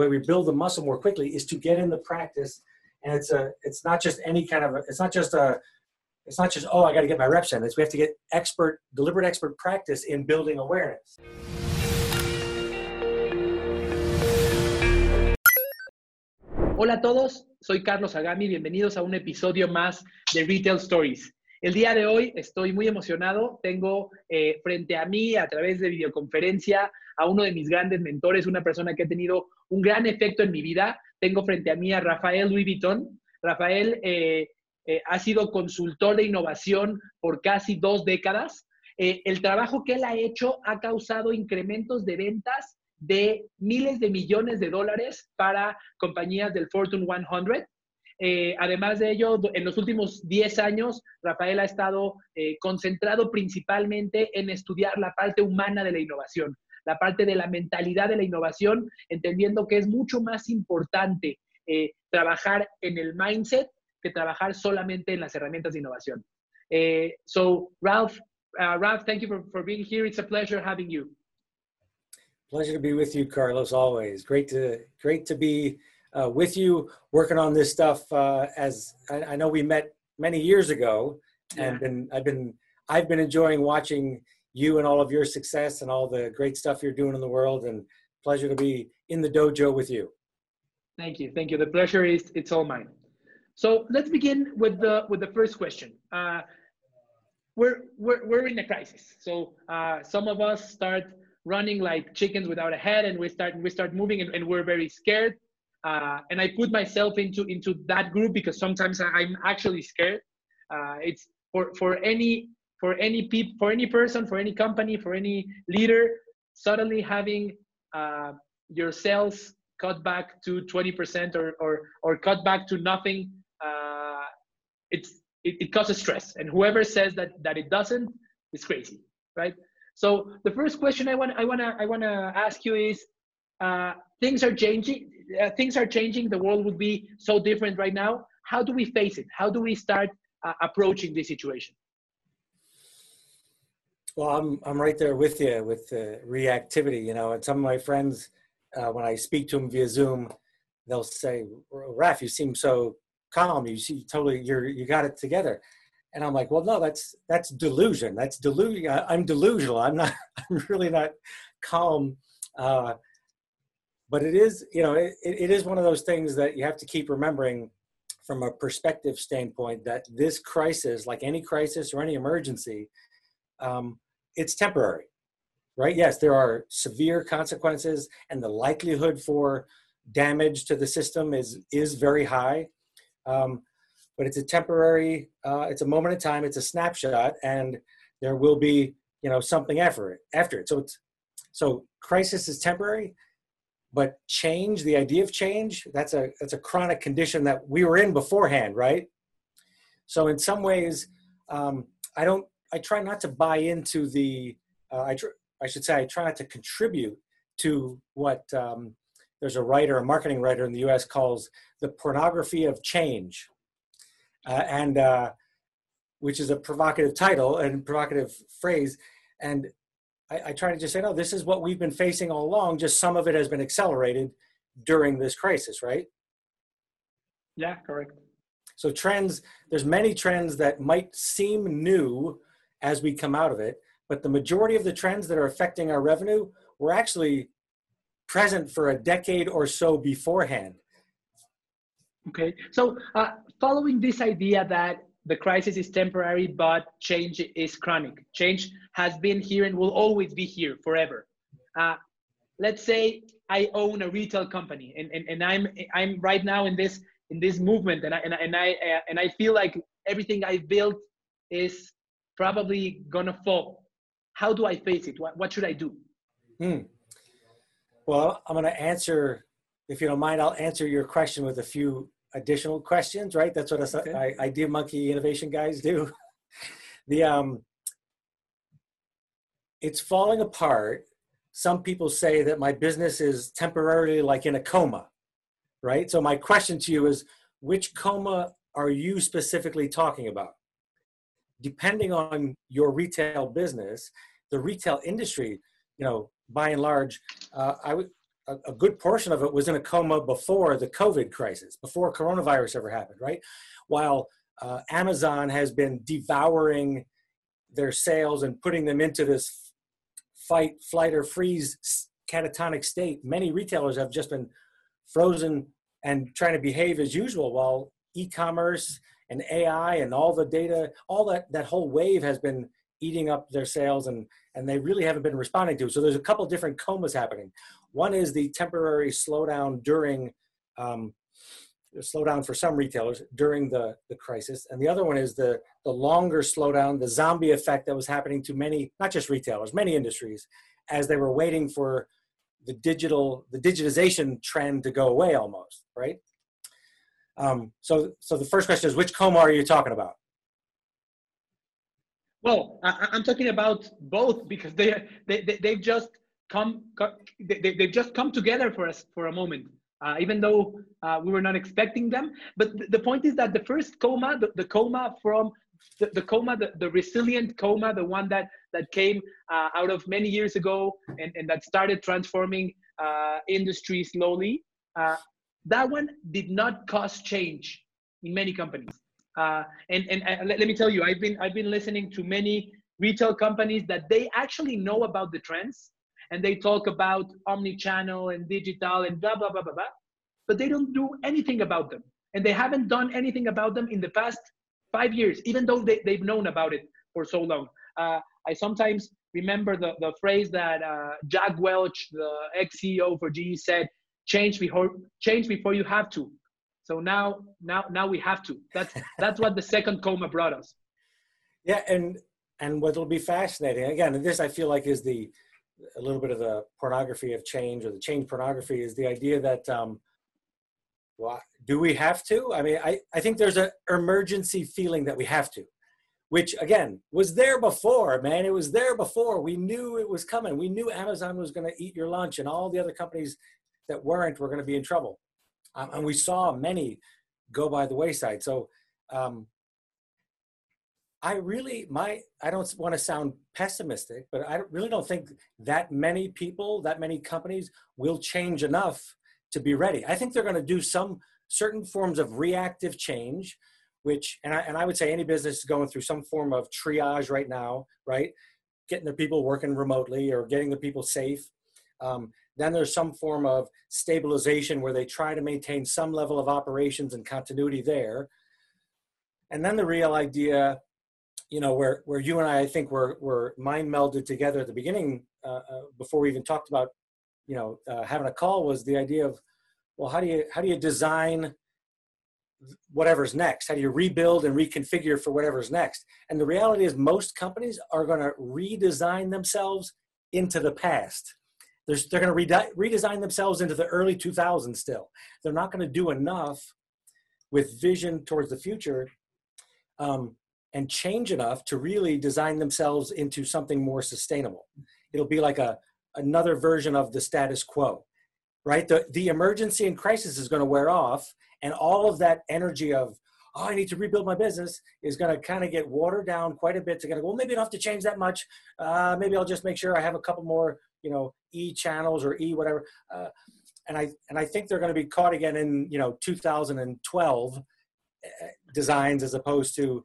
way we build the muscle more quickly is to get in the practice. And it's a, it's not just any kind of, a, it's not just a, it's not just, oh, I got to get my reps in. It's we have to get expert, deliberate expert practice in building awareness. Hola a todos, soy Carlos Agami, bienvenidos a un episodio más de Retail Stories. El día de hoy estoy muy emocionado, tengo eh, frente a mí a través de videoconferencia a uno de mis grandes mentores, una persona que ha tenido un gran efecto en mi vida. Tengo frente a mí a Rafael Louis Vuitton. Rafael eh, eh, ha sido consultor de innovación por casi dos décadas. el trabajo que él ha hecho ha causado incrementos de ventas de miles de millones de dólares para compañías del Fortune 100. Eh, además de ello, en los últimos 10 años, Rafael ha estado eh, concentrado principalmente en estudiar la parte humana de la innovación, la parte de la mentalidad de la innovación, entendiendo que es mucho más importante eh, trabajar en el mindset que trabajar solamente en las herramientas de innovación. so, Ralph, uh, Ralph, thank you for, for being here. It's a pleasure having you. Pleasure to be with you, Carlos. Always great to great to be uh, with you working on this stuff. Uh, as I, I, know we met many years ago, and been I've been I've been enjoying watching you and all of your success and all the great stuff you're doing in the world. And pleasure to be in the dojo with you. Thank you, thank you. The pleasure is it's all mine. So let's begin with the with the first question. Uh, we're, we're, we're in a crisis. So uh, some of us start running like chickens without a head and we start we start moving and, and we're very scared uh, and i put myself into into that group because sometimes i'm actually scared uh, it's for for any for any people for any person for any company for any leader suddenly having uh, your sales cut back to 20% or or, or cut back to nothing uh, it's it, it causes stress. And whoever says that that it doesn't is crazy right? So the first question I want I want to I want to ask you is uh, things are changing uh, things are changing. The world would be so different right now. How do we face it? How do we start uh, approaching this situation well i'm i'm right there with you with the reactivity you know and some of my friends uh, when i speak to them via zoom they'll say raf you seem so calm you see totally you're you got it together and I'm like, well, no, that's that's delusion. That's delusion. I'm delusional. I'm not. I'm really not calm. Uh, but it is, you know, it, it is one of those things that you have to keep remembering from a perspective standpoint that this crisis, like any crisis or any emergency, um, it's temporary, right? Yes, there are severe consequences, and the likelihood for damage to the system is is very high. Um, but it's a temporary, uh, it's a moment in time, it's a snapshot, and there will be, you know, something after it. After it, so it's so crisis is temporary, but change, the idea of change, that's a that's a chronic condition that we were in beforehand, right? So in some ways, um, I don't, I try not to buy into the, uh, I tr- I should say, I try not to contribute to what um, there's a writer, a marketing writer in the U.S. calls the pornography of change uh, and uh, which is a provocative title and provocative phrase. And I, I try to just say, no, this is what we've been facing all along. Just some of it has been accelerated during this crisis, right? Yeah, correct. So trends, there's many trends that might seem new as we come out of it, but the majority of the trends that are affecting our revenue were actually present for a decade or so beforehand. Okay, so uh, following this idea that the crisis is temporary, but change is chronic. Change has been here and will always be here forever. Uh, let's say I own a retail company, and, and, and I'm I'm right now in this in this movement, and I and, I and I uh, and I feel like everything I built is probably gonna fall. How do I face it? What what should I do? Hmm. Well, I'm gonna answer if you don't mind, I'll answer your question with a few additional questions, right? That's what okay. I, Idea Monkey innovation guys do. the um, it's falling apart. Some people say that my business is temporarily like in a coma, right? So my question to you is, which coma are you specifically talking about? Depending on your retail business, the retail industry, you know, by and large, uh, I would a, a, good portion of it was in a coma before the COVID crisis, before coronavirus ever happened, right? While uh, Amazon has been devouring their sales and putting them into this fight, flight, or freeze catatonic state, many retailers have just been frozen and trying to behave as usual while e-commerce and AI and all the data, all that, that whole wave has been eating up their sales and, and they really haven't been responding to. So there's a couple different comas happening. One is the temporary slowdown during, um, slowdown for some retailers during the, the crisis. And the other one is the, the longer slowdown, the zombie effect that was happening to many, not just retailers, many industries, as they were waiting for the digital, the digitization trend to go away almost, right? Um, so, so the first question is, which coma are you talking about? Well, I, am talking about both because they, they, they have just come, they, they've just come together for us for a moment. Uh, even though uh, we were not expecting them. But th- the point is that the first coma, the, the coma from the, the coma, the, the, resilient coma, the one that that came uh, out of many years ago and, and that started transforming uh, industry slowly. That one did not cause change in many companies. Uh, and and uh, let, let, me tell you, I've been I've been listening to many retail companies that they actually know about the trends and they talk about omni-channel and digital and blah blah blah blah blah, but they don't do anything about them, and they haven't done anything about them in the past five years, even though they, they've known about it for so long. Uh, I sometimes remember the, the phrase that uh, Jack Welch, the ex-CEO for GE said, change before, change before you have to. So now, now, now we have to. That's, that's what the second coma brought us. Yeah. And, and what will be fascinating, again, this I feel like is the, a little bit of the pornography of change or the change pornography is the idea that, um, well, do we have to? I mean, I, I think there's an emergency feeling that we have to which again was there before, man. It was there before. We knew it was coming. We knew Amazon was going to eat your lunch, and all the other companies that weren't were going to be in trouble. Um, and we saw many go by the wayside. So um, I really, my, I don't want to sound pessimistic, but I really don't think that many people, that many companies will change enough to be ready. I think they're going to do some certain forms of reactive change which and I, and I would say any business is going through some form of triage right now right getting their people working remotely or getting the people safe um, then there's some form of stabilization where they try to maintain some level of operations and continuity there and then the real idea you know where where you and i i think were were mind melded together at the beginning uh, uh, before we even talked about you know uh, having a call was the idea of well how do you how do you design whatever's next? How do you rebuild and reconfigure for whatever's next? And the reality is, most companies are going to redesign themselves into the past. They're, they're going to rede- redesign themselves into the early 2000s still. They're not going to do enough with vision towards the future um, and change enough to really design themselves into something more sustainable. It'll be like a another version of the status quo, right? The, the emergency and crisis is going to wear off and all of that energy of oh i need to rebuild my business is going to kind of get watered down quite a bit to kind of go well maybe i don't have to change that much uh, maybe i'll just make sure i have a couple more you know e channels or e whatever uh, and i and i think they're going to be caught again in you know 2012 uh, designs as opposed to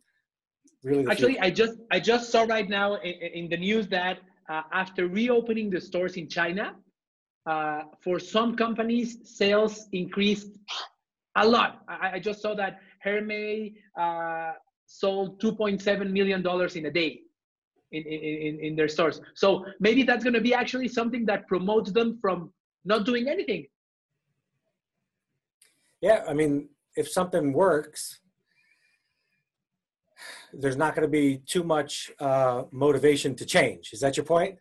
really actually future. i just i just saw right now in, in the news that uh, after reopening the stores in china uh, for some companies sales increased a lot. I, I just saw that Hermes uh, sold 2.7 million dollars in a day in, in, in their stores. So maybe that's going to be actually something that promotes them from not doing anything. Yeah, I mean, if something works, there's not going to be too much uh, motivation to change. Is that your point?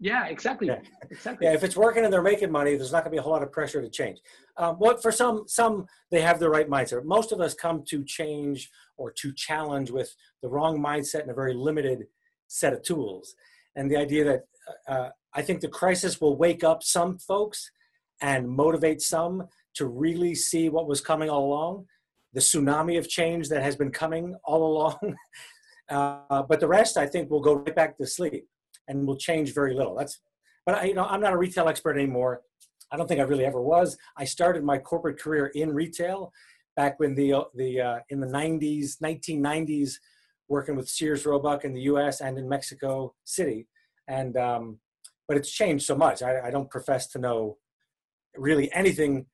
Yeah, exactly. Yeah. Exactly. Yeah, if it's working and they're making money, there's not going to be a whole lot of pressure to change. Um, well, for some, some they have the right mindset. Most of us come to change or to challenge with the wrong mindset and a very limited set of tools. And the idea that uh, I think the crisis will wake up some folks and motivate some to really see what was coming all along, the tsunami of change that has been coming all along. uh, but the rest, I think, will go right back to sleep and will change very little. That's, but I, you know, I'm not a retail expert anymore. I don't think I really ever was. I started my corporate career in retail back when the uh, the uh, in the 90s, 1990s, working with Sears Roebuck in the U.S. and in Mexico City, and um, but it's changed so much. I, I don't profess to know really anything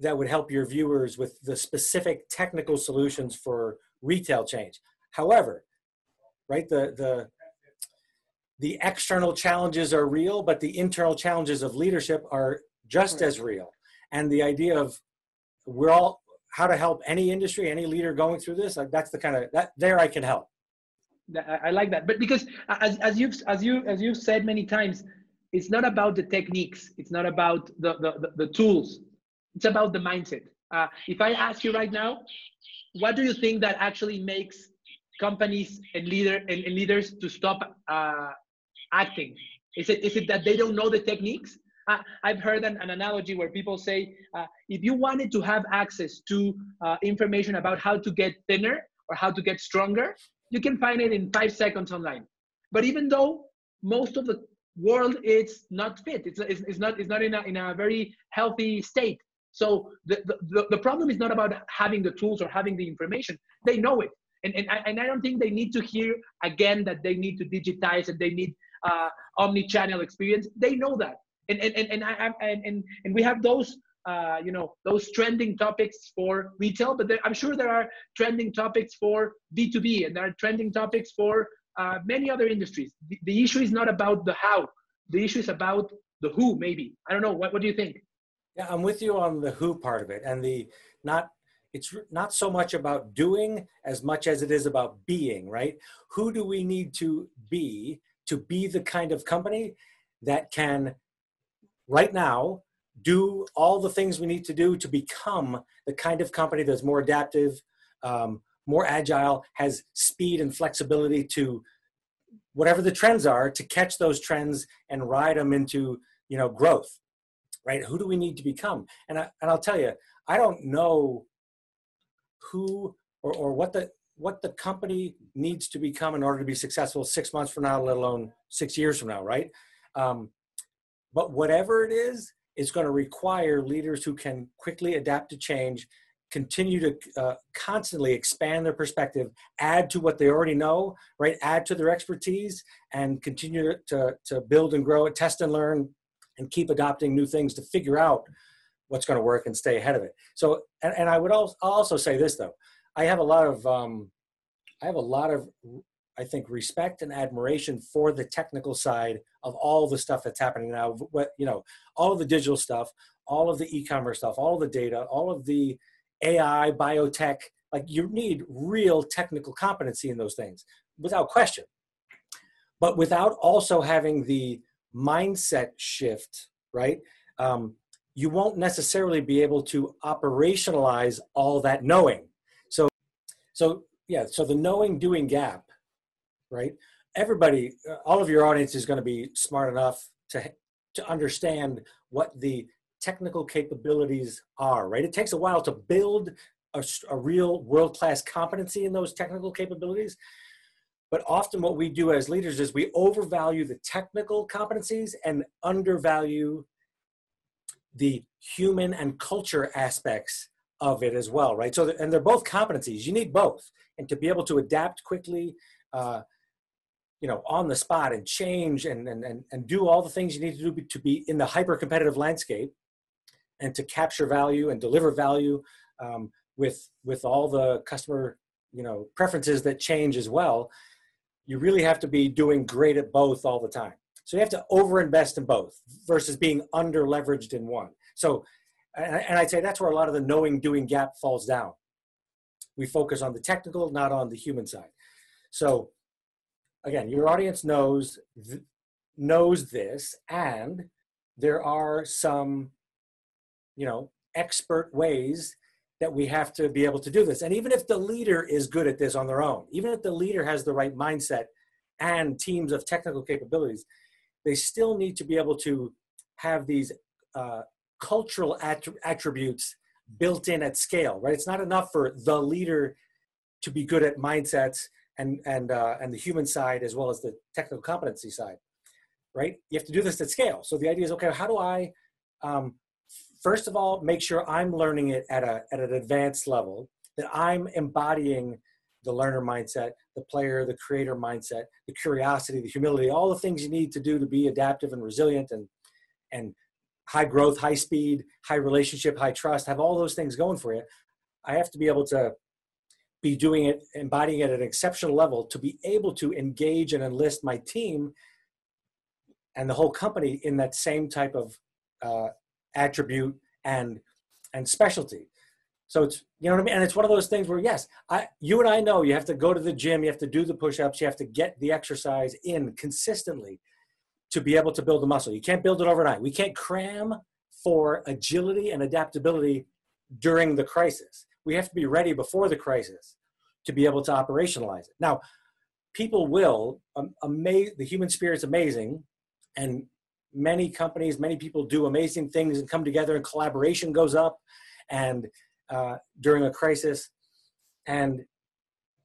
that would help your viewers with the specific technical solutions for retail change. However, right, the the the external challenges are real, but the internal challenges of leadership are just as real. And the idea of we're all how to help any industry, any leader going through this, that's the kind of that there I can help. I like that, but because as, as you've as you as you've said many times, it's not about the techniques, it's not about the the, the tools, it's about the mindset. Uh, if I ask you right now, what do you think that actually makes companies and leader and, and leaders to stop uh, acting? Is it is it that they don't know the techniques? Uh, I've heard an, an, analogy where people say, uh, if you wanted to have access to uh, information about how to get thinner or how to get stronger, you can find it in five seconds online. But even though most of the world is not fit, it's, it's, it's not, it's not in, a, in a very healthy state. So the, the, the problem is not about having the tools or having the information. They know it. And, and, I, and I don't think they need to hear again that they need to digitize and they need uh, omni-channel experience. They know that and and and and, I, and, and, and we have those uh, you know those trending topics for retail but there, i'm sure there are trending topics for b2b and there are trending topics for uh, many other industries. The, the issue is not about the how. The issue is about the who maybe. I don't know. What, what do you think? Yeah i'm with you on the who part of it and the not it's not so much about doing as much as it is about being right? Who do we need to be to be the kind of company that can right now do all the things we need to do to become the kind of company that's more adaptive, um, more agile, has speed and flexibility to whatever the trends are to catch those trends and ride them into you know growth right? Who do we need to become? And, I, and i'll tell you i don't know who or, or what the what the company needs to become in order to be successful six months from now let alone six years from now right? Um, but whatever it is, it's going to require leaders who can quickly adapt to change, continue to uh, constantly expand their perspective, add to what they already know, right? Add to their expertise, and continue to, to build and grow test and learn, and keep adopting new things to figure out what's going to work and stay ahead of it. So, and, and I would also, also say this though, I have a lot of um, I have a lot of I think, respect and admiration for the technical side of all the stuff that's happening now. What you know, all of the digital stuff, all of the e-commerce stuff, all of the data, all of the AI, biotech. Like you need real technical competency in those things, without question. But without also having the mindset shift, right? Um, you won't necessarily be able to operationalize all that knowing. So, so yeah. So the knowing doing gap right? Everybody, uh, all of your audience is going to be smart enough to to understand what the technical capabilities are, right? It takes a while to build a, a real world class competency in those technical capabilities. But often, what we do as leaders is we overvalue the technical competencies and undervalue the human and culture aspects of it as well, right? So, and they're both competencies. You need both, and to be able to adapt quickly, uh, you know on the spot and change and and and, and do all the things you need to do to be in the hyper competitive landscape and to capture value and deliver value um, with with all the customer you know preferences that change as well you really have to be doing great at both all the time. So you have to over invest in both versus being under leveraged in one. So and i'd say that's where a lot of the knowing doing gap falls down. We focus on the technical not on the human side. So again, your audience knows th- knows this, and there are some, you know, expert ways that we have to be able to do this. And even if the leader is good at this on their own, even if the leader has the right mindset and teams of technical capabilities, they still need to be able to have these uh, cultural att- attributes built in at scale, right? It's not enough for the leader to be good at mindsets and and uh, and the human side as well as the technical competency side right you have to do this at scale so the idea is okay how do i um, first of all, make sure I'm learning it at, a, at an advanced level, that I'm embodying the learner mindset, the player, the creator mindset, the curiosity, the humility, all the things you need to do to be adaptive and resilient and, and high growth, high speed, high relationship, high trust, have all those things going for you. I have to be able to be doing it, embodying it at an exceptional level to be able to engage and enlist my team and the whole company in that same type of uh, attribute and and specialty. So it's you know what I mean, and it's one of those things where yes, I you and I know you have to go to the gym, you have to do the push-ups, you have to get the exercise in consistently to be able to build the muscle. You can't build it overnight. We can't cram for agility and adaptability during the crisis. We have to be ready before the crisis to be able to operationalize it. Now, people will um, the human spirit's amazing and many companies, many people do amazing things and come together and collaboration goes up and uh, during a crisis. And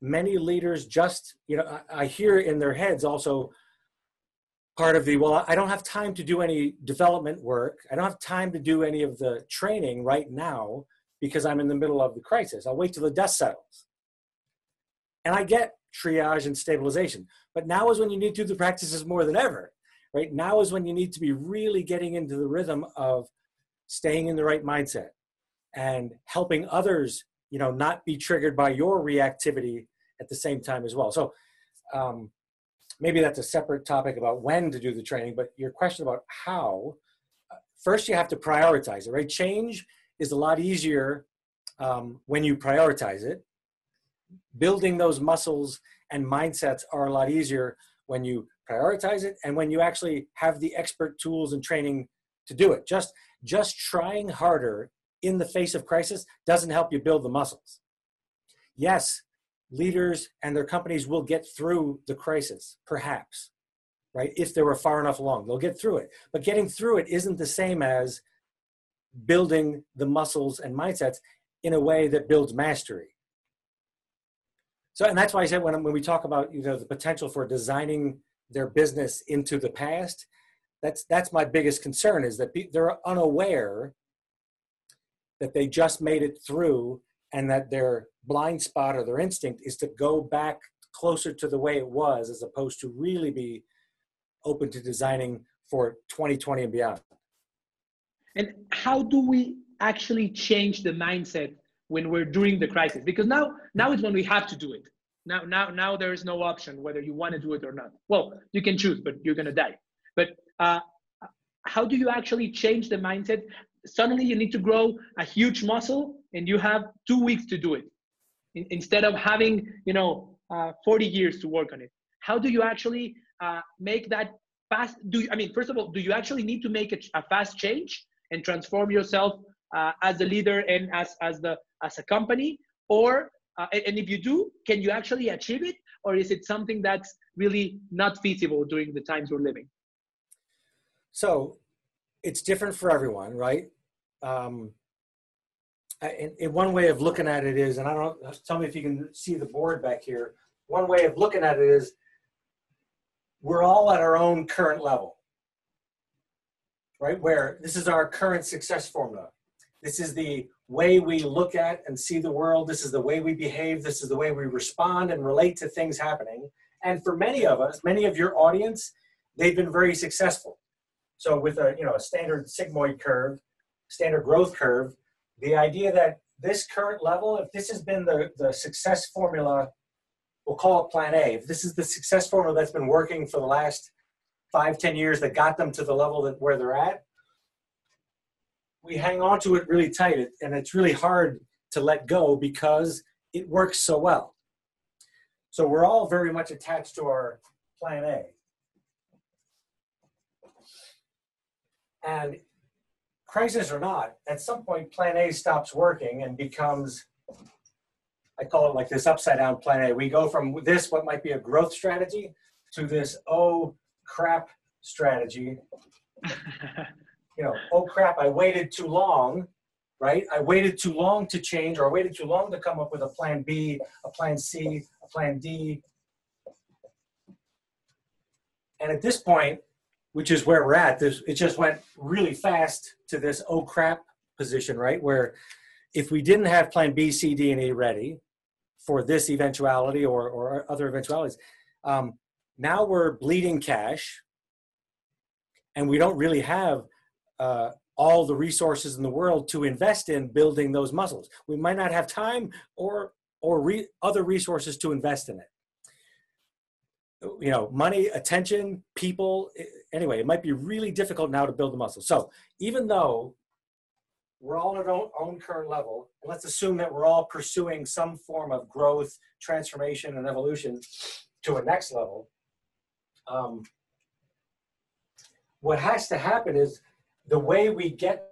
many leaders just, you know, I, I hear in their heads also part of the, well, I don't have time to do any development work. I don't have time to do any of the training right now because I'm in the middle of the crisis. I'll wait till the dust settles. And I get triage and stabilization, but now is when you need to do the practices more than ever right now is when you need to be really getting into the rhythm of staying in the right mindset and helping others you know not be triggered by your reactivity at the same time as well so um, maybe that's a separate topic about when to do the training but your question about how uh, first you have to prioritize it right change is a lot easier um, when you prioritize it. Building those muscles and mindsets are a lot easier when you prioritize it and when you actually have the expert tools and training to do it. Just just trying harder in the face of crisis doesn't help you build the muscles. Yes leaders and their companies will get through the crisis perhaps right if they were far enough along. They'll get through it. But getting through it isn't the same as building the muscles and mindsets in a way that builds mastery. So and that's why i said when, when we talk about you know the potential for designing their business into the past that's that's my biggest concern is that they're unaware that they just made it through and that their blind spot or their instinct is to go back closer to the way it was as opposed to really be open to designing for 2020 and beyond and how do we actually change the mindset when we're during the crisis because now now is when we have to do it now, now, now there is no option whether you want to do it or not. Well, you can choose, but you're gonna die. But uh, how do you actually change the mindset? Suddenly, you need to grow a huge muscle, and you have two weeks to do it, in, instead of having you know uh, 40 years to work on it. How do you actually uh, make that fast? Do you, I mean, first of all, do you actually need to make a, a fast change and transform yourself uh, as a leader and as as the as a company, or uh, and if you do, can you actually achieve it? Or is it something that's really not feasible during the times we're living? So it's different for everyone, right? Um, in, in one way of looking at it is, and I don't tell me if you can see the board back here. One way of looking at it is we're all at our own current level, right? Where this is our current success formula. This is the way we look at and see the world. This is the way we behave. This is the way we respond and relate to things happening. And for many of us, many of your audience, they've been very successful. So with a you know a standard sigmoid curve, standard growth curve, the idea that this current level, if this has been the, the success formula, we'll call it plan A. If this is the success formula that's been working for the last five, ten years that got them to the level that where they're at, we hang on to it really tight and it's really hard to let go because it works so well. So we're all very much attached to our plan A. And crisis or not, at some point plan A stops working and becomes, I call it like this upside down plan A. We go from this, what might be a growth strategy, to this, oh crap strategy. you know, oh crap, I waited too long, right? I waited too long to change, or I waited too long to come up with a plan B, a plan C, a plan D. And at this point, which is where we're at. This it just went really fast to this oh crap position, right? Where if we didn't have plan B, C, D, and E ready for this eventuality or, or other eventualities, um, now we're bleeding cash and we don't really have uh, all the resources in the world to invest in building those muscles. We might not have time or or re- other resources to invest in it. You know, money, attention, people. Anyway, it might be really difficult now to build the muscle. So even though we're all at our own current level, and let's assume that we're all pursuing some form of growth, transformation, and evolution to a next level. Um, what has to happen is the way we get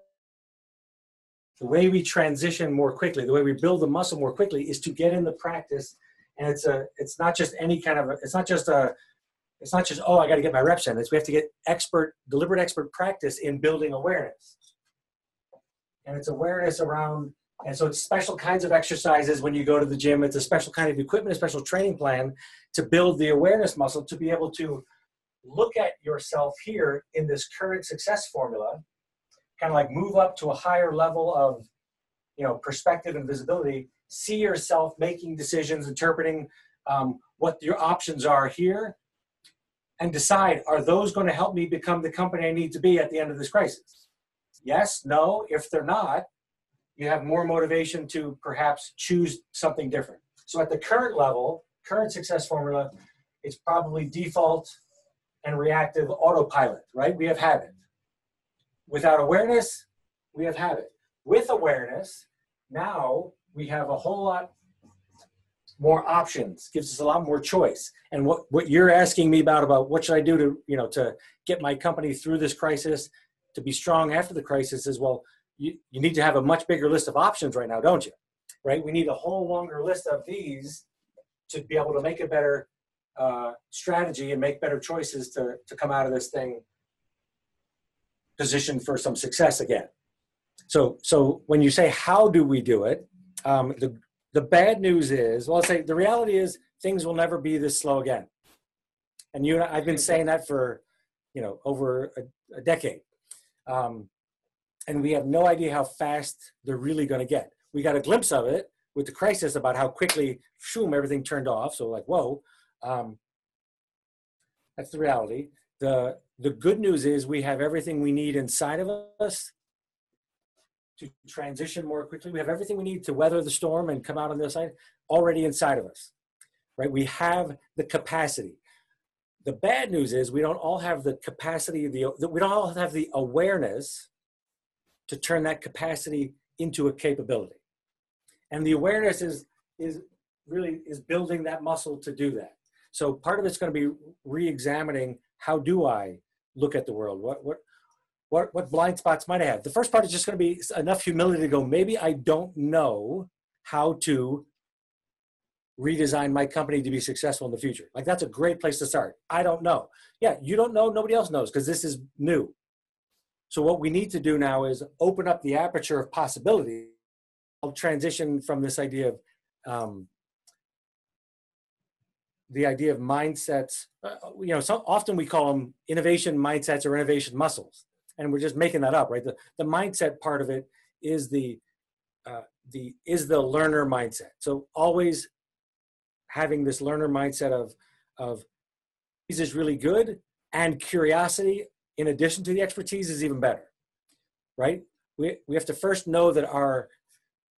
the way we transition more quickly the way we build the muscle more quickly is to get in the practice. And it's a it's not just any kind of a, it's not just a it's not just oh i got to get my reps in. It's we have to get expert deliberate expert practice in building awareness. And it's awareness around and so it's special kinds of exercises when you go to the gym it's a special kind of equipment a special training plan to build the awareness muscle to be able to look at yourself here in this current success formula, kind of like move up to a higher level of, you know, perspective and visibility, see yourself making decisions, interpreting um, what your options are here, and decide, are those going to help me become the company I need to be at the end of this crisis? Yes, no. If they're not, you have more motivation to perhaps choose something different. So at the current level, current success formula, it's probably default and reactive autopilot, right? We have habit. Without awareness, we have habit. With awareness, now we have a whole lot more options, gives us a lot more choice. And what, what you're asking me about, about what should I do to, you know, to get my company through this crisis, to be strong after the crisis is, well, you, you need to have a much bigger list of options right now, don't you? Right? We need a whole longer list of these to be able to make a better uh, strategy and make better choices to, to come out of this thing positioned for some success again. So, so when you say how do we do it, um, the the bad news is, well, I'll say the reality is things will never be this slow again. And you, and I've been saying that for, you know, over a, a decade, um, and we have no idea how fast they're really going to get. We got a glimpse of it with the crisis about how quickly, shoom, everything turned off. So like, whoa, um, that's the reality. The, the good news is we have everything we need inside of us to transition more quickly. We have everything we need to weather the storm and come out on the other side already inside of us, right? We have the capacity. The bad news is we don't all have the capacity, the, we don't all have the awareness to turn that capacity into a capability. And the awareness is, is really is building that muscle to do that. So part of it's going to be re-examining how do I look at the world? What what what what blind spots might I have? The first part is just going to be enough humility to go. Maybe I don't know how to redesign my company to be successful in the future. Like that's a great place to start. I don't know. Yeah, you don't know. Nobody else knows because this is new. So what we need to do now is open up the aperture of possibility. I'll transition from this idea of um, the idea of mindsets. Uh, you know, so often we call them innovation mindsets or innovation muscles, and we're just making that up, right? The the mindset part of it is the uh, the is the learner mindset. So always having this learner mindset of of this is really good, and curiosity in addition to the expertise is even better, right? We we have to first know that our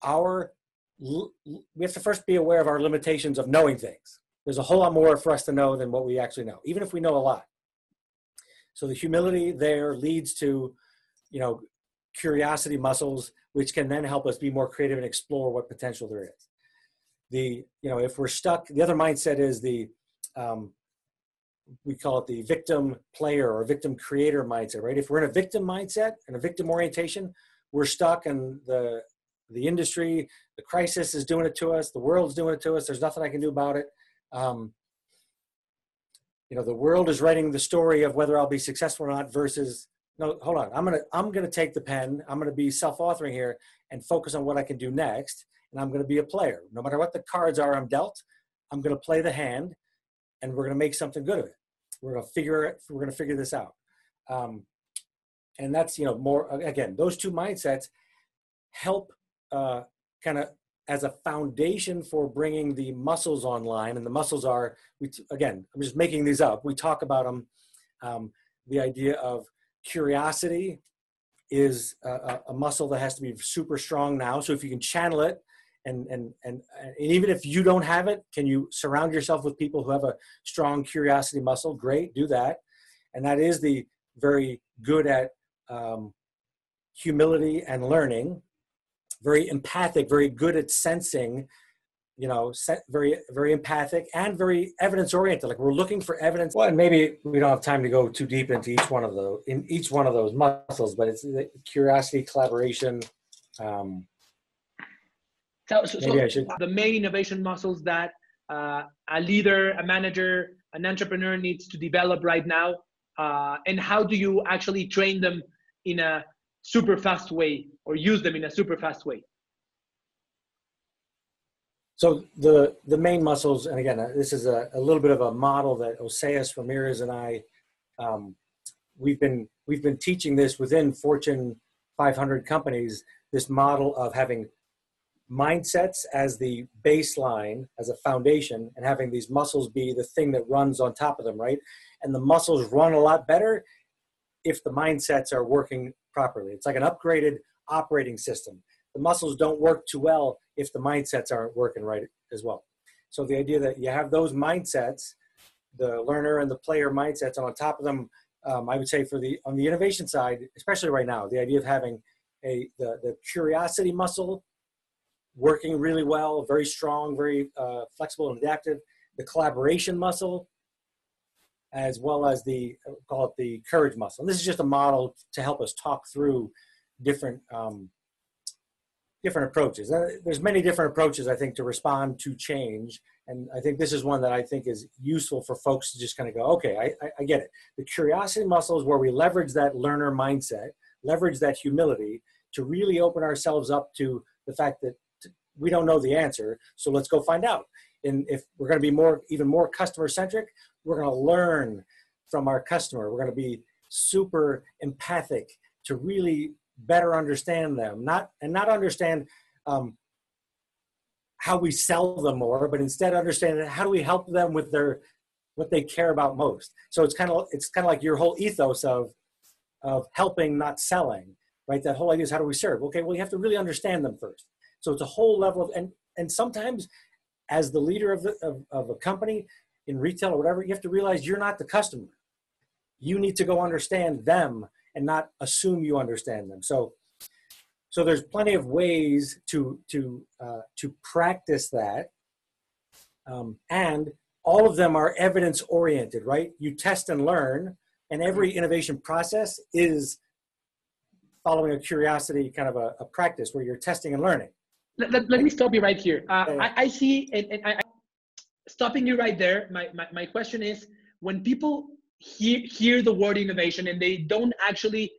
our we have to first be aware of our limitations of knowing things there's a whole lot more for us to know than what we actually know, even if we know a lot. So the humility there leads to, you know, curiosity muscles, which can then help us be more creative and explore what potential there is. The, you know, if we're stuck, the other mindset is the, um, we call it the victim player or victim creator mindset, right? If we're in a victim mindset and a victim orientation, we're stuck and the the industry, the crisis is doing it to us, the world's doing it to us, there's nothing I can do about it. Um, you know the world is writing the story of whether i'll be successful or not versus no hold on i'm gonna i'm gonna take the pen i'm gonna be self-authoring here and focus on what i can do next and i'm gonna be a player. No matter what the cards are i'm dealt i'm gonna play the hand and we're gonna make something good of it we're gonna figure it we're gonna figure this out. Um, and that's you know more again those two mindsets help uh, kind of as a foundation for bringing the muscles online and the muscles are we again i'm just making these up. We talk about them um, the idea of curiosity is a, a, muscle that has to be super strong now. So if you can channel it and, and and and even if you don't have it can you surround yourself with people who have a strong curiosity muscle great do that and that is the very good at um, humility and learning, very empathic, very good at sensing, you know, very very empathic and very evidence oriented. Like we're looking for evidence. Well, and maybe we don't have time to go too deep into each one of those in each one of those muscles, but it's curiosity, collaboration. Um, so, so, so the main innovation muscles that uh, a leader, a manager, an entrepreneur needs to develop right now, uh, and how do you actually train them in a super fast way or use them in a super fast way? So the the main muscles, and again, uh, this is a, a little bit of a model that Oseas Ramirez and I, um, we've been we've been teaching this within Fortune 500 companies. This model of having mindsets as the baseline, as a foundation, and having these muscles be the thing that runs on top of them, right? And the muscles run a lot better if the mindsets are working properly. It's like an upgraded operating system. The muscles don't work too well if the mindsets aren't working right as well. So the idea that you have those mindsets, the learner and the player mindsets, and on top of them, um, I would say for the on the innovation side, especially right now, the idea of having a the, the curiosity muscle working really well, very strong, very uh, flexible and adaptive. The collaboration muscle as well as the call it the courage muscle. And this is just a model to help us talk through different um, different approaches. There's many different approaches I think to respond to change, and I think this is one that I think is useful for folks to just kind of go, okay, I, I, I get it. The curiosity muscle is where we leverage that learner mindset, leverage that humility to really open ourselves up to the fact that we don't know the answer, so let's go find out. And if we're going to be more, even more customer centric, we're going to learn from our customer. We're going to be super empathic to really better understand them, not and not understand um, how we sell them more, but instead understand how do we help them with their what they care about most. So it's kind of it's kind of like your whole ethos of of helping, not selling, right? That whole idea is how do we serve? Okay, well you have to really understand them first. So it's a whole level of and and sometimes as the leader of, the, of, of a company, in retail or whatever, you have to realize you're not the customer. You need to go understand them and not assume you understand them. So, so there's plenty of ways to to uh, to practice that, um, and all of them are evidence oriented, right? You test and learn, and every innovation process is following a curiosity kind of a, a practice where you're testing and learning. Let, let, let me stop you right here. Uh, I, I, see, and, and I, stopping you right there, my, my, my question is when people hear, hear the word innovation and they don't actually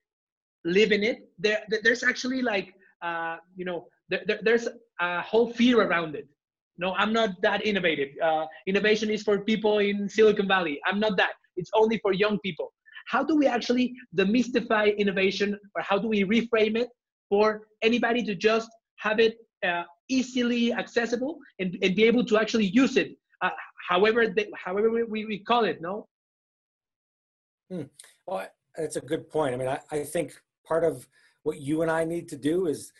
live in it, there, there's actually like, uh, you know, there, there's a whole fear around it. No, I'm not that innovative. Uh, innovation is for people in Silicon Valley. I'm not that. It's only for young people. How do we actually demystify innovation or how do we reframe it for anybody to just have it uh, easily accessible and, and be able to actually use it. Uh, however they, however we, we call it no? Hmm. well that's a good point. I mean I, I think part of what you and i need to do is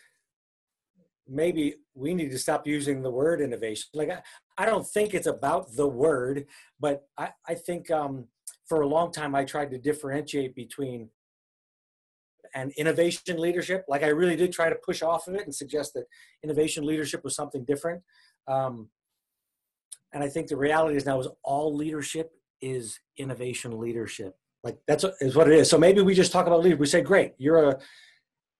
maybe we need to stop using the word innovation. Like i, I don't think it's about the word but i, I think um, for a long time i tried to differentiate between and innovation leadership like i really did try to push off of it and suggest that innovation leadership was something different um, and I think the reality is now is all leadership is innovation leadership. Like that's is what it is. So maybe we just talk about leadership. We say, great, you're a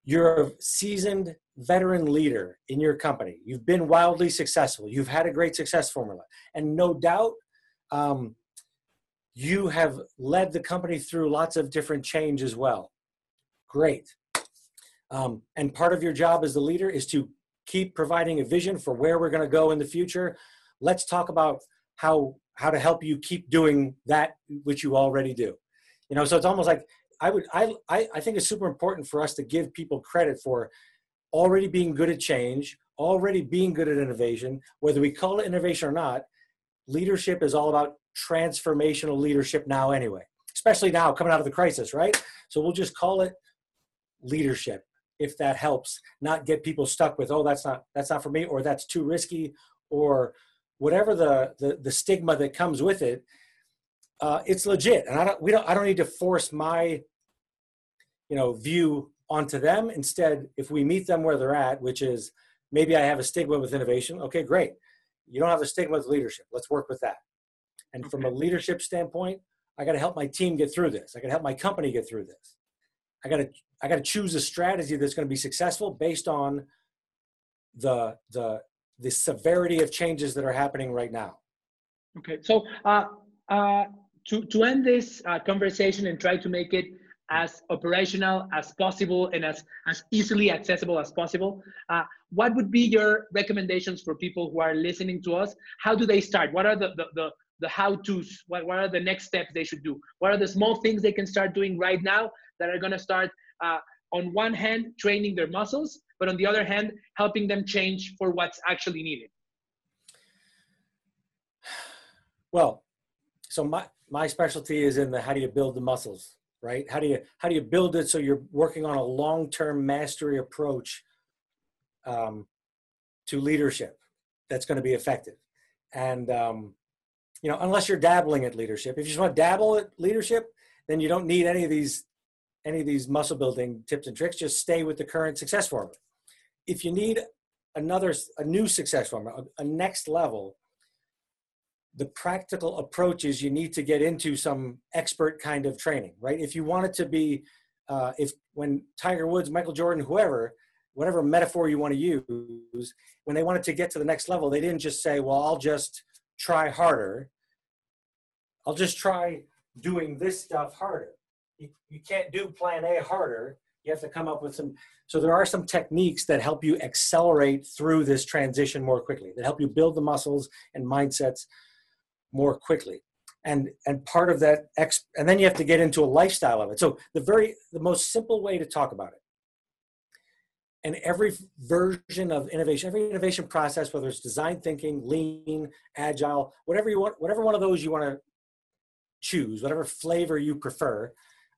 you're a seasoned veteran leader in your company. You've been wildly successful. You've had a great success formula, and no doubt, um, you have led the company through lots of different change as well. Great. Um, and part of your job as the leader is to keep providing a vision for where we're going to go in the future let's talk about how how to help you keep doing that which you already do you know so it's almost like I would I, I I think it's super important for us to give people credit for already being good at change, already being good at innovation, whether we call it innovation or not. Leadership is all about transformational leadership now anyway, especially now coming out of the crisis, right? So we'll just call it leadership if that helps not get people stuck with oh that's not that's not for me or that's too risky or whatever the the, the stigma that comes with it uh, it's legit. And i don't we don't i don't need to force my you know view onto them. Instead if we meet them where they're at which is maybe i have a stigma with innovation okay great. You don't have a stigma with leadership. Let's work with that. And from a leadership standpoint i got to help my team get through this. I got to help my company get through this. I got to I got to choose a strategy that's going to be successful based on the the the severity of changes that are happening right now. Okay, so uh, uh, to to end this uh, conversation and try to make it as operational as possible and as as easily accessible as possible, uh, what would be your recommendations for people who are listening to us? How do they start? What are the the, the the how to's what, what are the next steps they should do what are the small things they can start doing right now that are going to start uh, on one hand training their muscles but on the other hand helping them change for what's actually needed. Well so my my specialty is in the how do you build the muscles right? How do you how do you build it so you're working on a long-term mastery approach um, to leadership that's going to be effective? And um, you know unless you're dabbling at leadership if you just want to dabble at leadership then you don't need any of these any of these muscle building tips and tricks, just stay with the current success formula. If you need another, a new success formula, a, a next level, the practical approach is you need to get into some expert kind of training, right? If you want it to be, uh, if when Tiger Woods, Michael Jordan, whoever, whatever metaphor you want to use, when they wanted to get to the next level, they didn't just say, well, I'll just try harder. I'll just try doing this stuff harder you, you can't do plan A harder. You have to come up with some. So there are some techniques that help you accelerate through this transition more quickly, that help you build the muscles and mindsets more quickly. And and part of that ex, and then you have to get into a lifestyle of it. So the very the most simple way to talk about it and every version of innovation every innovation process whether it's design thinking lean agile whatever you want whatever one of those you want to choose whatever flavor you prefer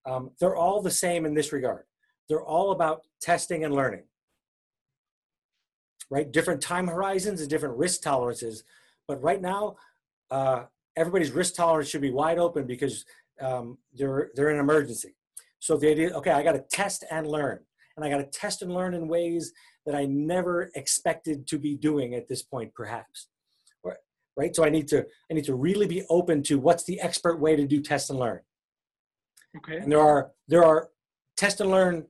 um, they're all the same in this regard. They're all about testing and learning, right? Different time horizons and different risk tolerances. But right now, uh, everybody's risk tolerance should be wide open because um, they're, they're in an emergency. So the idea, okay, I got to test and learn. And I got to test and learn in ways that I never expected to be doing at this point, perhaps. Right? So I need to I need to really be open to what's the expert way to do test and learn Okay. And there are there are test and learn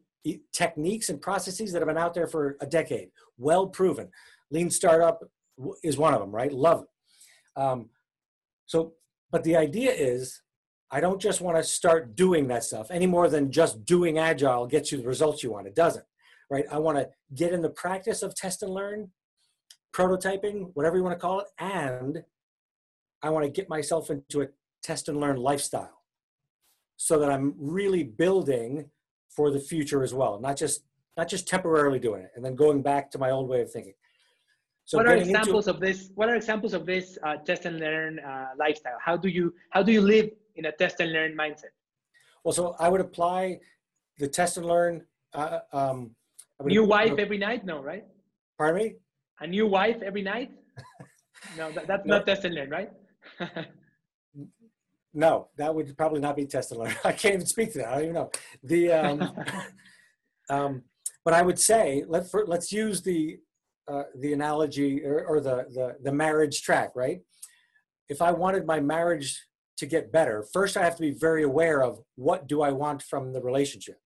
techniques and processes that have been out there for a decade, well proven. Lean startup is one of them, right? Love it. Um, so, but the idea is, I don't just want to start doing that stuff any more than just doing agile gets you the results you want. It doesn't, right? I want to get in the practice of test and learn, prototyping, whatever you want to call it, and I want to get myself into a test and learn lifestyle so that I'm really building for the future as well, not just not just temporarily doing it and then going back to my old way of thinking. So what are examples into, of this? What are examples of this uh, test and learn uh, lifestyle? How do you how do you live in a test and learn mindset? Well, so I would apply the test and learn. Uh, um, new wife every night? No, right? Pardon me? A new wife every night? no, that, that's no. not test and learn, right? No, that would probably not be test and learn. I can't even speak to that. I don't even know. The, um, um, but I would say let for, let's use the uh, the analogy or, or the, the the marriage track, right? If I wanted my marriage to get better, first I have to be very aware of what do I want from the relationship.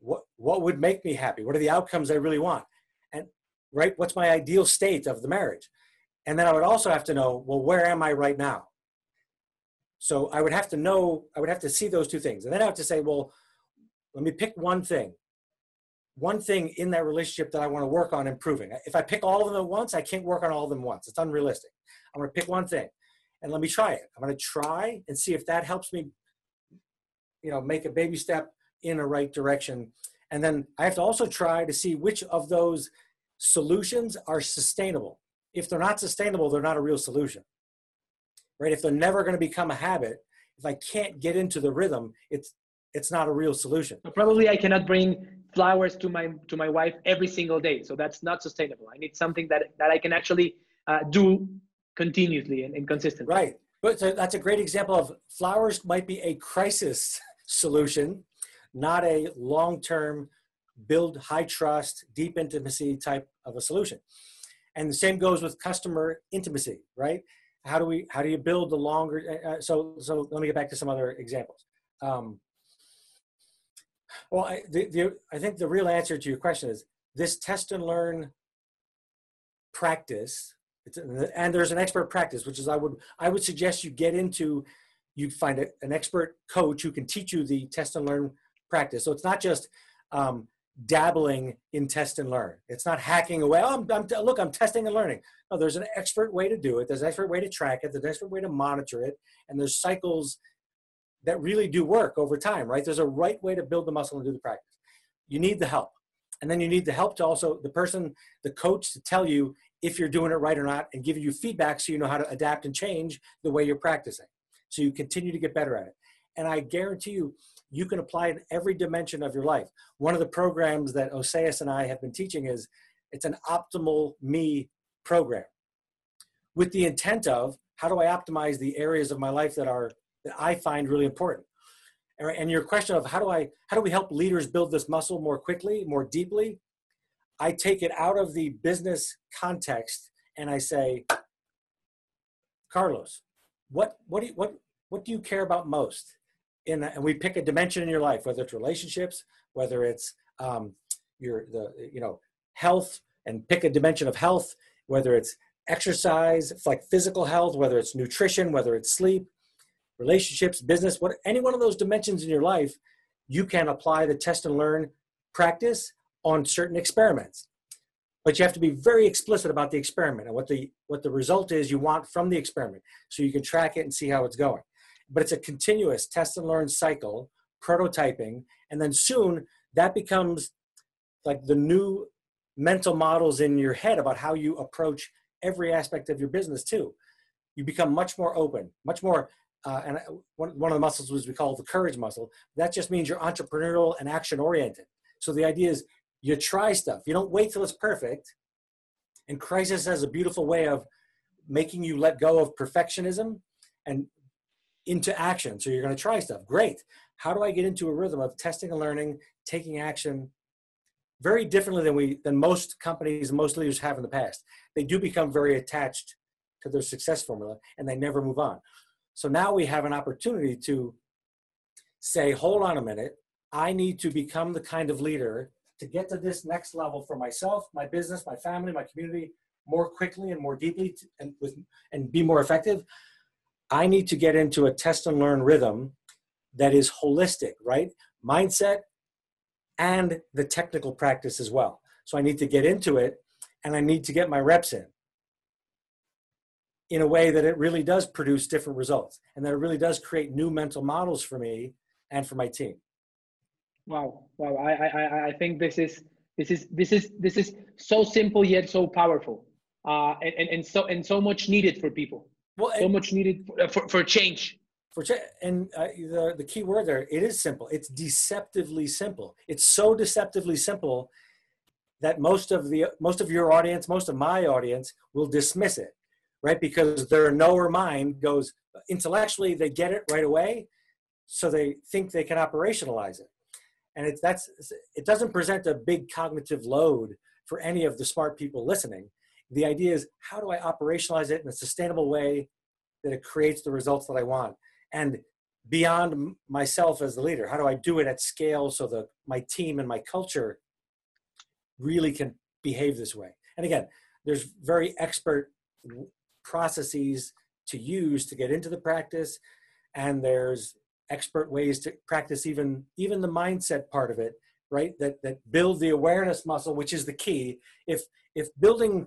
What what would make me happy? What are the outcomes I really want? And right, what's my ideal state of the marriage? And then I would also have to know, well, where am I right now? So I would have to know, I would have to see those two things. And then I have to say, well, let me pick one thing. One thing in that relationship that I want to work on improving. If I pick all of them at once, I can't work on all of them once. It's unrealistic. I'm going to pick one thing and let me try it. I'm going to try and see if that helps me you know make a baby step in a right direction and then i have to also try to see which of those solutions are sustainable if they're not sustainable they're not a real solution right? If they're never going to become a habit if i can't get into the rhythm it's it's not a real solution. Probably i cannot bring flowers to my to my wife every single day. So that's not sustainable. I need something that that i can actually uh, do continuously and, and consistently. Right. But so that's a great example of flowers might be a crisis solution, not a long-term build high trust, deep intimacy type of a solution. And the same goes with customer intimacy, right? How do we how do you build the longer? Uh, uh so so let me get back to some other examples. Um, well, I, the, the, I think the real answer to your question is this test and learn practice it's, and there's an expert practice, which is I would I would suggest you get into. You find a, an expert coach who can teach you the test and learn practice. So it's not just um, dabbling in test and learn. It's not hacking away. Oh, I'm, I'm, look, I'm testing and learning. No, there's an expert way to do it. There's an expert way to track it. There's an expert way to monitor it. And there's cycles that really do work over time, right? There's a right way to build the muscle and do the practice. You need the help. And then you need the help to also, the person, the coach to tell you if you're doing it right or not and giving you feedback so you know how to adapt and change the way you're practicing. So you continue to get better at it. And I guarantee you, you can apply it in every dimension of your life. One of the programs that Oseas and I have been teaching is it's an optimal me program with the intent of how do I optimize the areas of my life that are that I find really important. And your question of how do I how do we help leaders build this muscle more quickly, more deeply? I take it out of the business context and I say, Carlos, what what do you, what what do you care about most? In and we pick a dimension in your life, whether it's relationships, whether it's um, your the you know health, and pick a dimension of health, whether it's exercise, like physical health, whether it's nutrition, whether it's sleep, relationships, business, what any one of those dimensions in your life, you can apply the test and learn practice on certain experiments. But you have to be very explicit about the experiment and what the what the result is you want from the experiment so you can track it and see how it's going. But it's a continuous test and learn cycle, prototyping, and then soon that becomes like the new mental models in your head about how you approach every aspect of your business too. You become much more open, much more uh, and one, one of the muscles was we call the courage muscle. That just means you're entrepreneurial and action oriented. So the idea is you try stuff. You don't wait till it's perfect. And crisis has a beautiful way of making you let go of perfectionism and into action. So you're going to try stuff. Great. How do I get into a rhythm of testing and learning, taking action? Very differently than we than most companies most leaders have in the past. They do become very attached to their success formula and they never move on. So now we have an opportunity to say, hold on a minute, I need to become the kind of leader to get to this next level for myself, my business, my family, my community more quickly and more deeply to, and with and be more effective. I need to get into a test and learn rhythm that is holistic, right? Mindset and the technical practice as well. So I need to get into it and I need to get my reps in in a way that it really does produce different results and that it really does create new mental models for me and for my team. Wow, wow! I, I, I think this is this is this is this is so simple yet so powerful, uh, and, and so and so much needed for people. Well, so much needed for, uh, for, for change. For change, and uh, the the key word there, it is simple. It's deceptively simple. It's so deceptively simple that most of the most of your audience, most of my audience, will dismiss it, right? Because their knower mind goes intellectually, they get it right away, so they think they can operationalize it and it's that's it doesn't present a big cognitive load for any of the smart people listening the idea is how do i operationalize it in a sustainable way that it creates the results that i want? And beyond myself as the leader how do i do it at scale so that my team and my culture really can behave this way? And again there's very expert processes to use to get into the practice and there's expert ways to practice even even the mindset part of it right? That that build the awareness muscle which is the key. If if building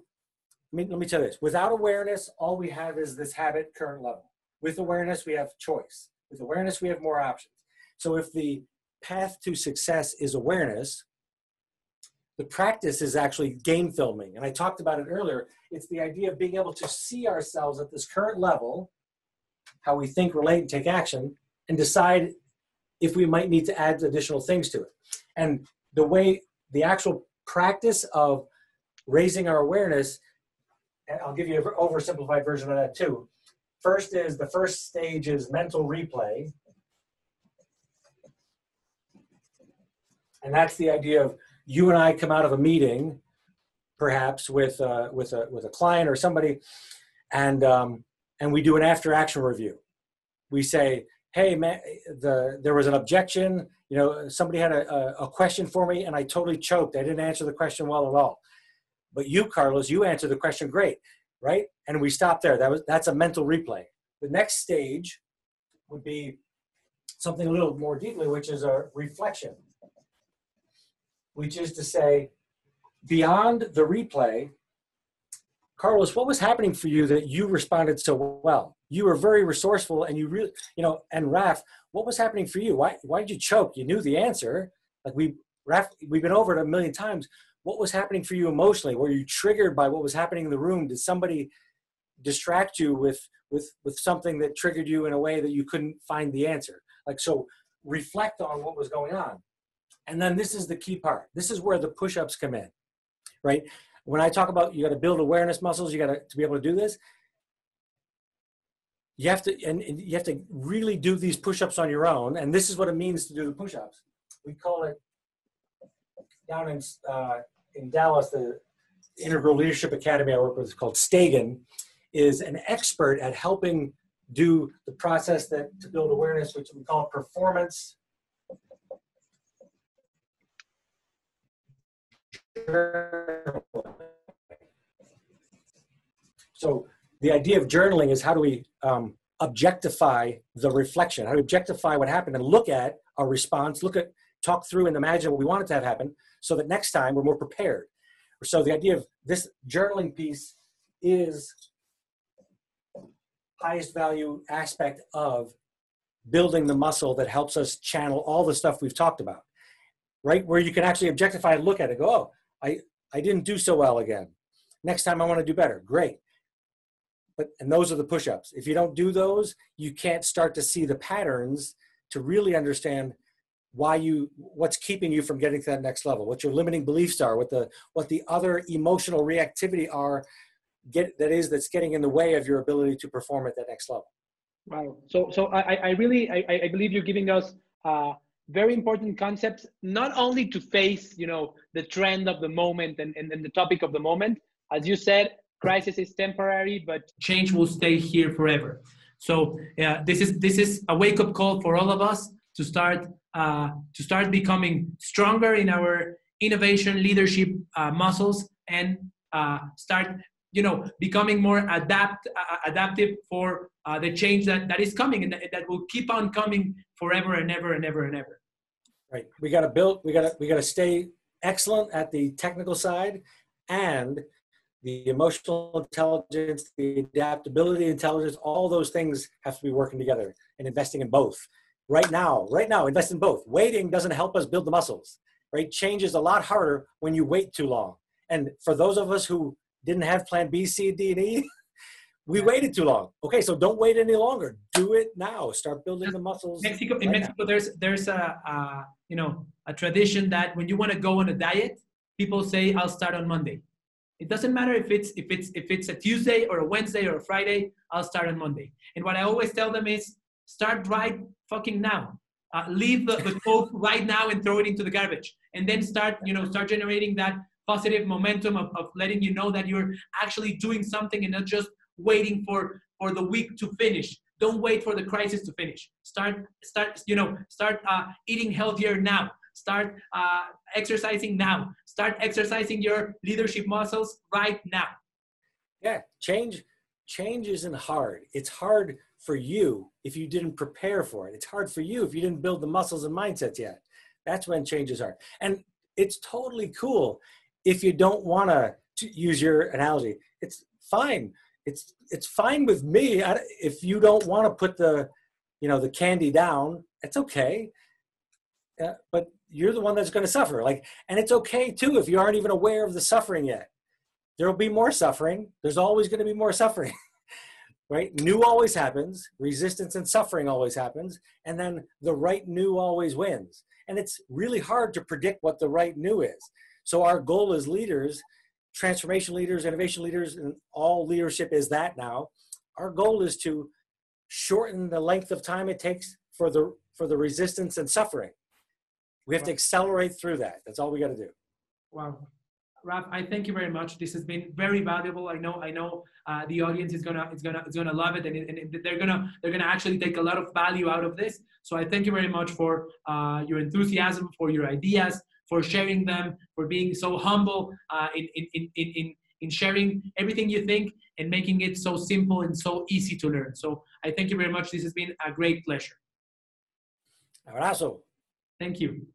I mean, let me tell you this without awareness all we have is this habit current level with awareness we have choice with awareness we have more options So if the path to success is awareness, the practice is actually game filming. And I talked about it earlier. It's the idea of being able to see ourselves at this current level, how we think, relate, and take action, and decide if we might need to add additional things to it. And the way the actual practice of raising our awareness, and I'll give you an oversimplified version of that too. First is the first stage is mental replay. And that's the idea of you and I come out of a meeting, perhaps with uh, with a with a client or somebody, and um, and we do an after action review. We say, hey man, the there was an objection. You know, somebody had a, a, a question for me, and I totally choked. I didn't answer the question well at all. But you, Carlos, you answered the question great, right? And we stop there. That was that's a mental replay. The next stage would be something a little more deeply, which is a reflection which is to say, beyond the replay, Carlos, what was happening for you that you responded so well? You were very resourceful and you really, you know, and Raf, what was happening for you? Why, why did you choke? You knew the answer. Like we, Raf, we've been over it a million times. What was happening for you emotionally? Were you triggered by what was happening in the room? Did somebody distract you with, with, with something that triggered you in a way that you couldn't find the answer? Like, so reflect on what was going on. And then this is the key part. This is where the push-ups come in, right? When I talk about you got to build awareness muscles, you got to to be able to do this. You have to, and you have to really do these push-ups on your own. And this is what it means to do the push-ups. We call it down in uh, in Dallas, the Integral Leadership Academy I work with is called Stagen, is an expert at helping do the process that to build awareness, which we call performance So the idea of journaling is how do we um, objectify the reflection? How do we objectify what happened and look at our response, look at, talk through and imagine what we wanted to have happen so that next time we're more prepared. So the idea of this journaling piece is highest value aspect of building the muscle that helps us channel all the stuff we've talked about, right? Where you can actually objectify and look at it, go, oh, I, I didn't do so well again. Next time I want to do better. Great. But and those are the push-ups. If you don't do those, you can't start to see the patterns to really understand why you what's keeping you from getting to that next level, what your limiting beliefs are, what the what the other emotional reactivity are get that is that's getting in the way of your ability to perform at that next level. Wow. So so I, I really I, I believe you're giving us uh, very important concepts, not only to face, you know, the trend of the moment and, and, and the topic of the moment. As you said, crisis is temporary, but change will stay here forever. So uh, this is this is a wake up call for all of us to start uh, to start becoming stronger in our innovation leadership uh, muscles and uh, start you know becoming more adapt uh, adaptive for uh, the change that, that is coming and that, that will keep on coming forever and ever and ever and ever. Right. We got to build we got to we got to stay excellent at the technical side and the emotional intelligence the adaptability intelligence all those things have to be working together and investing in both right now right now invest in both waiting doesn't help us build the muscles right change is a lot harder when you wait too long and for those of us who didn't have plan B, C, D, and E. We waited too long. Okay, so don't wait any longer. Do it now. Start building the muscles. Mexico, in Mexico, now. there's there's a, a you know a tradition that when you want to go on a diet, people say I'll start on Monday. It doesn't matter if it's if it's if it's a Tuesday or a Wednesday or a Friday. I'll start on Monday. And what I always tell them is start right fucking now. Uh, leave the, the quote right now and throw it into the garbage, and then start you know start generating that positive momentum of, of letting you know that you're actually doing something and not just waiting for for the week to finish. Don't wait for the crisis to finish. Start start you know start uh, eating healthier now. Start uh, exercising now. Start exercising your leadership muscles right now. Yeah change change isn't hard. It's hard for you if you didn't prepare for it it's hard for you if you didn't build the muscles and mindsets yet that's when change is hard and it's totally cool if you don't want to use your analogy, it's fine. It's it's fine with me. I, if you don't want to put the, you know, the candy down, it's okay. uh, but you're the one that's going to suffer. Like, and it's okay too if you aren't even aware of the suffering yet. There will be more suffering. There's always going to be more suffering, right? New always happens. Resistance and suffering always happens, and then the right new always wins. And it's really hard to predict what the right new is. So our goal as leaders, transformation leaders, innovation leaders, and all leadership is that now. Our goal is to shorten the length of time it takes for the for the resistance and suffering we have to accelerate through that. That's all we got to do. Wow. Raf, I thank you very much. This has been very valuable. I know, I know, uh, the audience is gonna, is gonna, is gonna love it, and, and, they're gonna, they're gonna actually take a lot of value out of this. So I thank you very much for uh, your enthusiasm, for your ideas, for sharing them, for being so humble uh, in, in, in, in, in sharing everything you think and making it so simple and so easy to learn. So I thank you very much. This has been a great pleasure. Abrazo. Thank you.